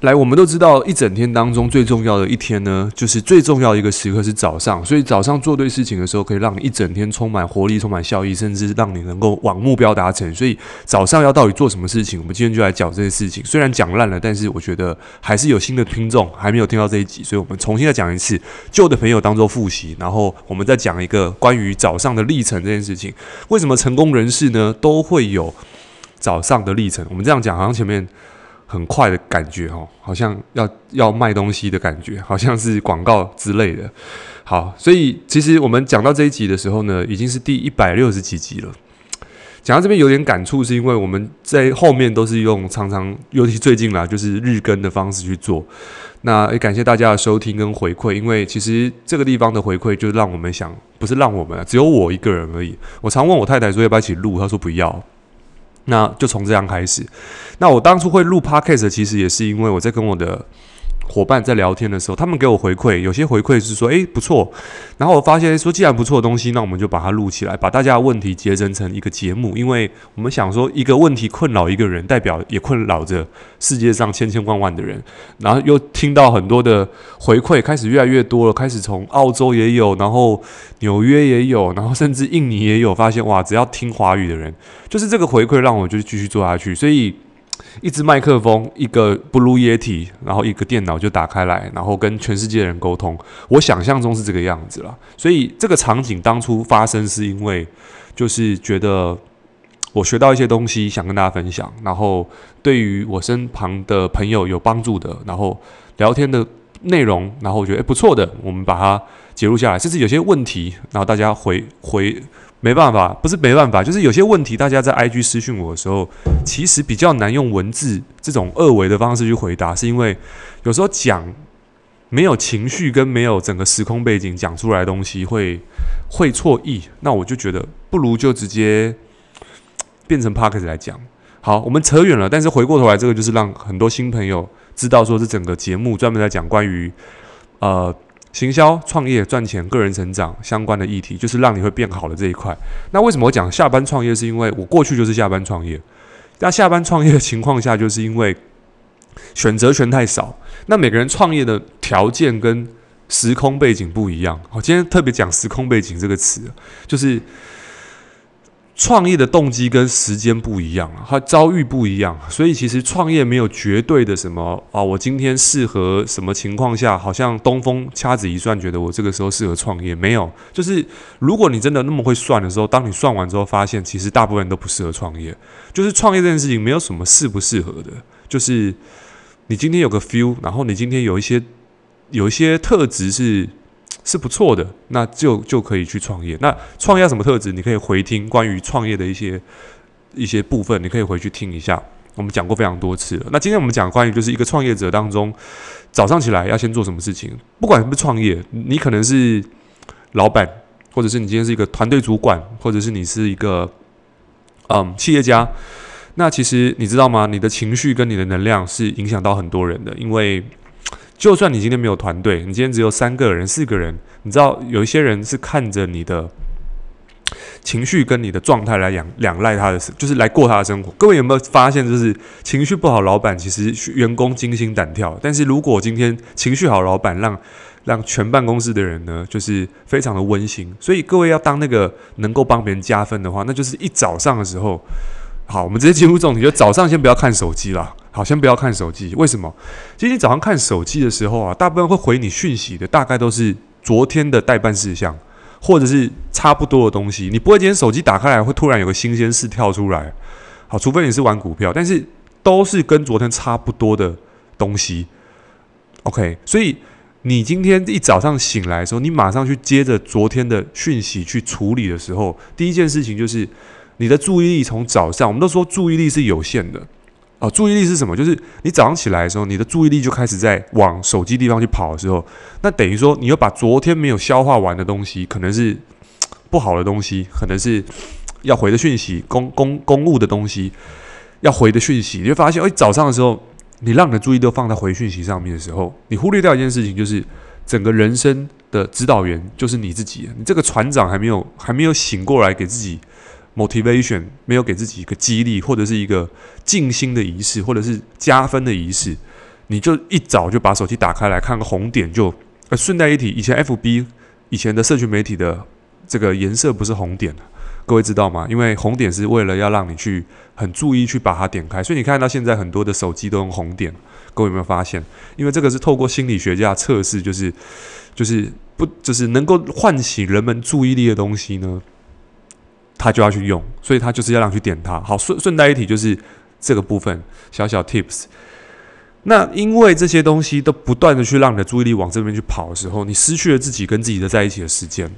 来，我们都知道，一整天当中最重要的一天呢，就是最重要的一个时刻是早上。所以早上做对事情的时候，可以让你一整天充满活力、充满效益，甚至让你能够往目标达成。所以早上要到底做什么事情？我们今天就来讲这些事情。虽然讲烂了，但是我觉得还是有新的听众还没有听到这一集，所以我们重新再讲一次，旧的朋友当做复习，然后我们再讲一个关于早上的历程这件事情。为什么成功人士呢都会有早上的历程？我们这样讲，好像前面。很快的感觉哦，好像要要卖东西的感觉，好像是广告之类的。好，所以其实我们讲到这一集的时候呢，已经是第一百六十几集了。讲到这边有点感触，是因为我们在后面都是用常常，尤其最近啦，就是日更的方式去做。那也感谢大家的收听跟回馈，因为其实这个地方的回馈就让我们想，不是让我们，只有我一个人而已。我常问我太太说要不要一起录，她说不要。那就从这样开始。那我当初会录 Podcast，其实也是因为我在跟我的伙伴在聊天的时候，他们给我回馈，有些回馈是说，诶，不错。然后我发现说，既然不错的东西，那我们就把它录起来，把大家的问题结成成一个节目。因为我们想说，一个问题困扰一个人，代表也困扰着世界上千千万万的人。然后又听到很多的回馈，开始越来越多了，开始从澳洲也有，然后纽约也有，然后甚至印尼也有，发现哇，只要听华语的人，就是这个回馈让我就继续做下去。所以。一支麦克风，一个 Blue Yeti，然后一个电脑就打开来，然后跟全世界的人沟通。我想象中是这个样子了。所以这个场景当初发生是因为，就是觉得我学到一些东西，想跟大家分享，然后对于我身旁的朋友有帮助的，然后聊天的内容，然后我觉得诶不错的，我们把它记录下来。甚至有些问题，然后大家回回。没办法，不是没办法，就是有些问题，大家在 IG 私讯我的时候，其实比较难用文字这种二维的方式去回答，是因为有时候讲没有情绪跟没有整个时空背景讲出来的东西会会错意。那我就觉得不如就直接变成 Podcast 来讲。好，我们扯远了，但是回过头来，这个就是让很多新朋友知道说，这整个节目专门在讲关于呃。行销、创业、赚钱、个人成长相关的议题，就是让你会变好的这一块。那为什么我讲下班创业？是因为我过去就是下班创业。那下班创业的情况下，就是因为选择权太少。那每个人创业的条件跟时空背景不一样。我今天特别讲“时空背景”这个词，就是。创业的动机跟时间不一样啊，它遭遇不一样，所以其实创业没有绝对的什么啊，我今天适合什么情况下，好像东风掐指一算，觉得我这个时候适合创业，没有，就是如果你真的那么会算的时候，当你算完之后，发现其实大部分人都不适合创业，就是创业这件事情没有什么适不适合的，就是你今天有个 feel，然后你今天有一些有一些特质是。是不错的，那就就可以去创业。那创业什么特质？你可以回听关于创业的一些一些部分，你可以回去听一下。我们讲过非常多次了。那今天我们讲关于就是一个创业者当中，早上起来要先做什么事情？不管是不是创业，你可能是老板，或者是你今天是一个团队主管，或者是你是一个嗯企业家。那其实你知道吗？你的情绪跟你的能量是影响到很多人的，因为。就算你今天没有团队，你今天只有三个人、四个人，你知道有一些人是看着你的情绪跟你的状态来养仰赖他的，就是来过他的生活。各位有没有发现，就是情绪不好，老板其实员工惊心胆跳；但是如果今天情绪好，老板让让全办公室的人呢，就是非常的温馨。所以各位要当那个能够帮别人加分的话，那就是一早上的时候。好，我们直接进入重点，就早上先不要看手机了。好，先不要看手机。为什么？今天早上看手机的时候啊，大部分会回你讯息的，大概都是昨天的待办事项，或者是差不多的东西。你不会今天手机打开来会突然有个新鲜事跳出来。好，除非你是玩股票，但是都是跟昨天差不多的东西。OK，所以你今天一早上醒来的时候，你马上去接着昨天的讯息去处理的时候，第一件事情就是。你的注意力从早上，我们都说注意力是有限的，哦，注意力是什么？就是你早上起来的时候，你的注意力就开始在往手机地方去跑的时候，那等于说你又把昨天没有消化完的东西，可能是 不好的东西，可能是要回的讯息，公公公务的东西要回的讯息，你会发现，哎，早上的时候，你让你的注意力都放在回讯息上面的时候，你忽略掉一件事情，就是整个人生的指导员就是你自己，你这个船长还没有还没有醒过来，给自己。Motivation 没有给自己一个激励，或者是一个静心的仪式，或者是加分的仪式，你就一早就把手机打开来看个红点就，呃，顺带一提，以前 FB 以前的社群媒体的这个颜色不是红点，各位知道吗？因为红点是为了要让你去很注意去把它点开，所以你看到现在很多的手机都用红点，各位有没有发现？因为这个是透过心理学家测试，就是就是不就是能够唤起人们注意力的东西呢，他就要去用，所以他就是要让去点它。好，顺顺带一提就是这个部分小小 tips。那因为这些东西都不断的去让你的注意力往这边去跑的时候，你失去了自己跟自己的在一起的时间，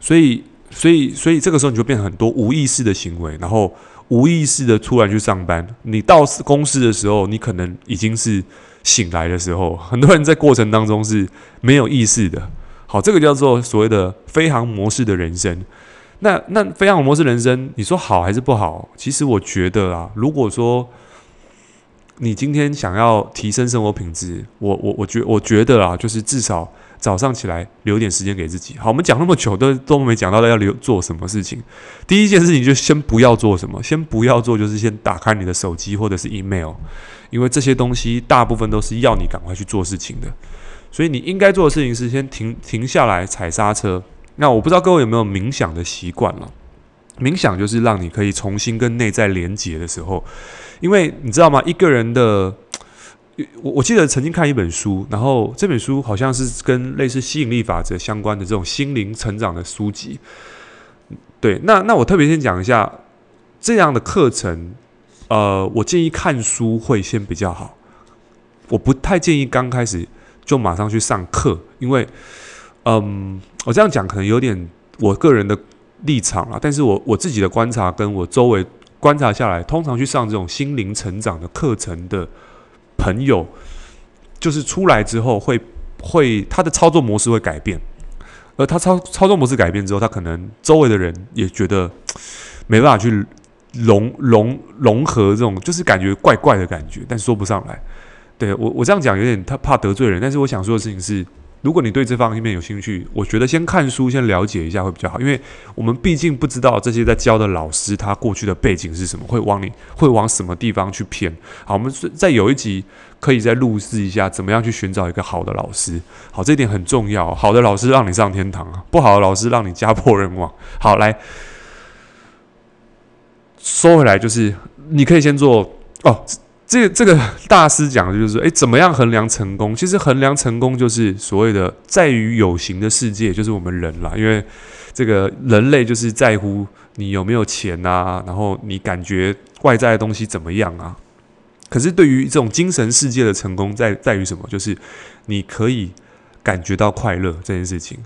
所以，所以，所以这个时候你就变很多无意识的行为，然后无意识的突然去上班。你到公司的时候，你可能已经是醒来的时候，很多人在过程当中是没有意识的。好，这个叫做所谓的飞航模式的人生。那那飞航模式人生，你说好还是不好？其实我觉得啊，如果说你今天想要提升生活品质，我我我觉我觉得啊，就是至少早上起来留点时间给自己。好，我们讲那么久都都没讲到要留做什么事情。第一件事情就先不要做什么，先不要做，就是先打开你的手机或者是 email，因为这些东西大部分都是要你赶快去做事情的。所以你应该做的事情是先停停下来踩刹车。那我不知道各位有没有冥想的习惯了？冥想就是让你可以重新跟内在连接的时候。因为你知道吗？一个人的，我我记得曾经看一本书，然后这本书好像是跟类似吸引力法则相关的这种心灵成长的书籍。对，那那我特别先讲一下这样的课程。呃，我建议看书会先比较好。我不太建议刚开始就马上去上课，因为，嗯，我这样讲可能有点我个人的立场了，但是我我自己的观察跟我周围。观察下来，通常去上这种心灵成长的课程的朋友，就是出来之后会会他的操作模式会改变，而他操操作模式改变之后，他可能周围的人也觉得没办法去融融融合这种，就是感觉怪怪的感觉，但说不上来。对，我我这样讲有点他怕得罪人，但是我想说的事情是。如果你对这方面有兴趣，我觉得先看书，先了解一下会比较好，因为我们毕竟不知道这些在教的老师他过去的背景是什么，会往你会往什么地方去骗。好，我们在有一集可以再录制一下，怎么样去寻找一个好的老师。好，这一点很重要。好的老师让你上天堂，不好的老师让你家破人亡。好，来说回来，就是你可以先做哦。这个这个大师讲的就是说，诶，怎么样衡量成功？其实衡量成功就是所谓的在于有形的世界，就是我们人啦。因为这个人类就是在乎你有没有钱啊，然后你感觉外在的东西怎么样啊。可是对于这种精神世界的成功在，在在于什么？就是你可以感觉到快乐这件事情。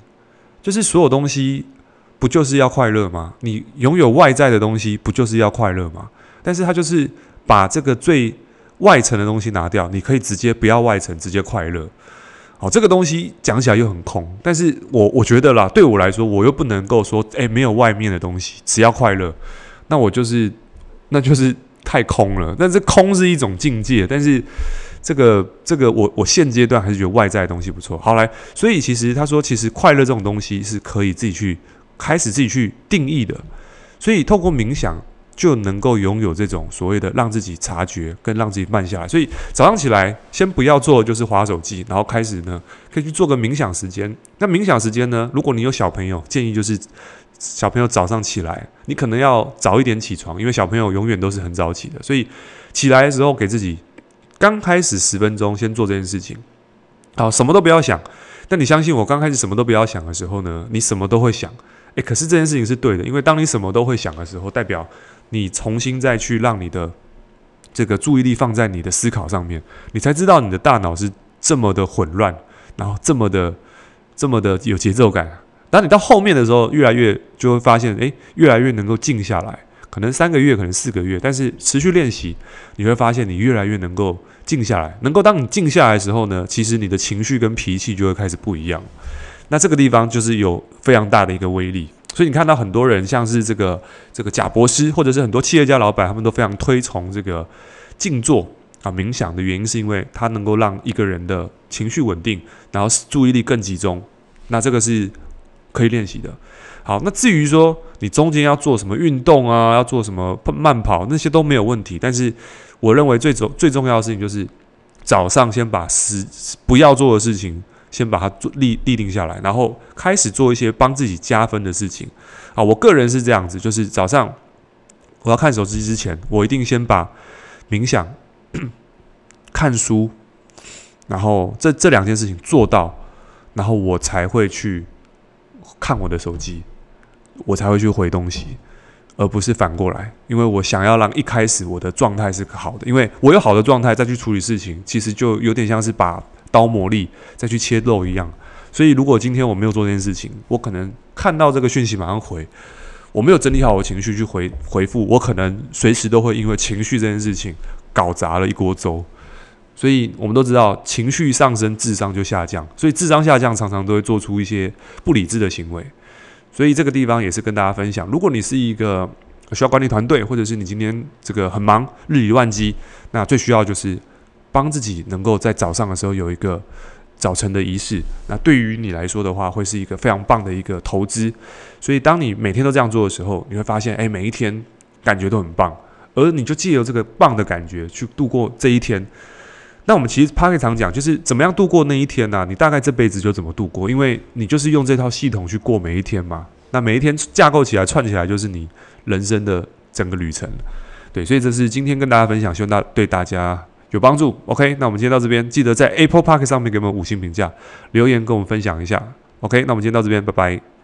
就是所有东西不就是要快乐吗？你拥有外在的东西不就是要快乐吗？但是它就是把这个最外层的东西拿掉，你可以直接不要外层，直接快乐。好，这个东西讲起来又很空，但是我我觉得啦，对我来说，我又不能够说，诶，没有外面的东西，只要快乐，那我就是，那就是太空了。但是空是一种境界，但是这个这个，我我现阶段还是觉得外在的东西不错。好来，所以其实他说，其实快乐这种东西是可以自己去开始自己去定义的，所以透过冥想。就能够拥有这种所谓的让自己察觉跟让自己慢下来，所以早上起来先不要做就是划手机，然后开始呢可以去做个冥想时间。那冥想时间呢，如果你有小朋友，建议就是小朋友早上起来，你可能要早一点起床，因为小朋友永远都是很早起的，所以起来的时候给自己刚开始十分钟先做这件事情。好，什么都不要想。但你相信我，刚开始什么都不要想的时候呢，你什么都会想。诶，可是这件事情是对的，因为当你什么都会想的时候，代表你重新再去让你的这个注意力放在你的思考上面，你才知道你的大脑是这么的混乱，然后这么的这么的有节奏感。当你到后面的时候，越来越就会发现，诶，越来越能够静下来。可能三个月，可能四个月，但是持续练习，你会发现你越来越能够静下来。能够当你静下来的时候呢，其实你的情绪跟脾气就会开始不一样。那这个地方就是有非常大的一个威力。所以你看到很多人，像是这个这个贾博士，或者是很多企业家老板，他们都非常推崇这个静坐啊冥想的原因，是因为它能够让一个人的情绪稳定，然后注意力更集中。那这个是可以练习的。好，那至于说你中间要做什么运动啊，要做什么慢跑，那些都没有问题。但是我认为最重最重要的事情就是早上先把时不要做的事情先把它做立立定下来，然后开始做一些帮自己加分的事情啊。我个人是这样子，就是早上我要看手机之前，我一定先把冥想、看书，然后这这两件事情做到，然后我才会去看我的手机，我才会去回东西。而不是反过来，因为我想要让一开始我的状态是好的，因为我有好的状态再去处理事情，其实就有点像是把刀磨利再去切肉一样。所以如果今天我没有做这件事情，我可能看到这个讯息马上回，我没有整理好我情绪去回回复，我可能随时都会因为情绪这件事情搞砸了一锅粥。所以我们都知道，情绪上升，智商就下降，所以智商下降常常都会做出一些不理智的行为。所以这个地方也是跟大家分享，如果你是一个需要管理团队，或者是你今天这个很忙，日理万机，那最需要就是帮自己能够在早上的时候有一个早晨的仪式。那对于你来说的话，会是一个非常棒的一个投资。所以当你每天都这样做的时候，你会发现，哎，每一天感觉都很棒，而你就借由这个棒的感觉去度过这一天。那我们其实 p a r k 常讲，就是怎么样度过那一天呢、你大概这辈子就怎么度过，因为你就是用这套系统去过每一天嘛。那每一天架构起来、串起来，就是你人生的整个旅程。对，所以这是今天跟大家分享，希望大对大家有帮助。OK，那我们今天到这边，记得在 Apple Park 上面给我们五星评价，留言跟我们分享一下。OK，那我们今天到这边，拜拜。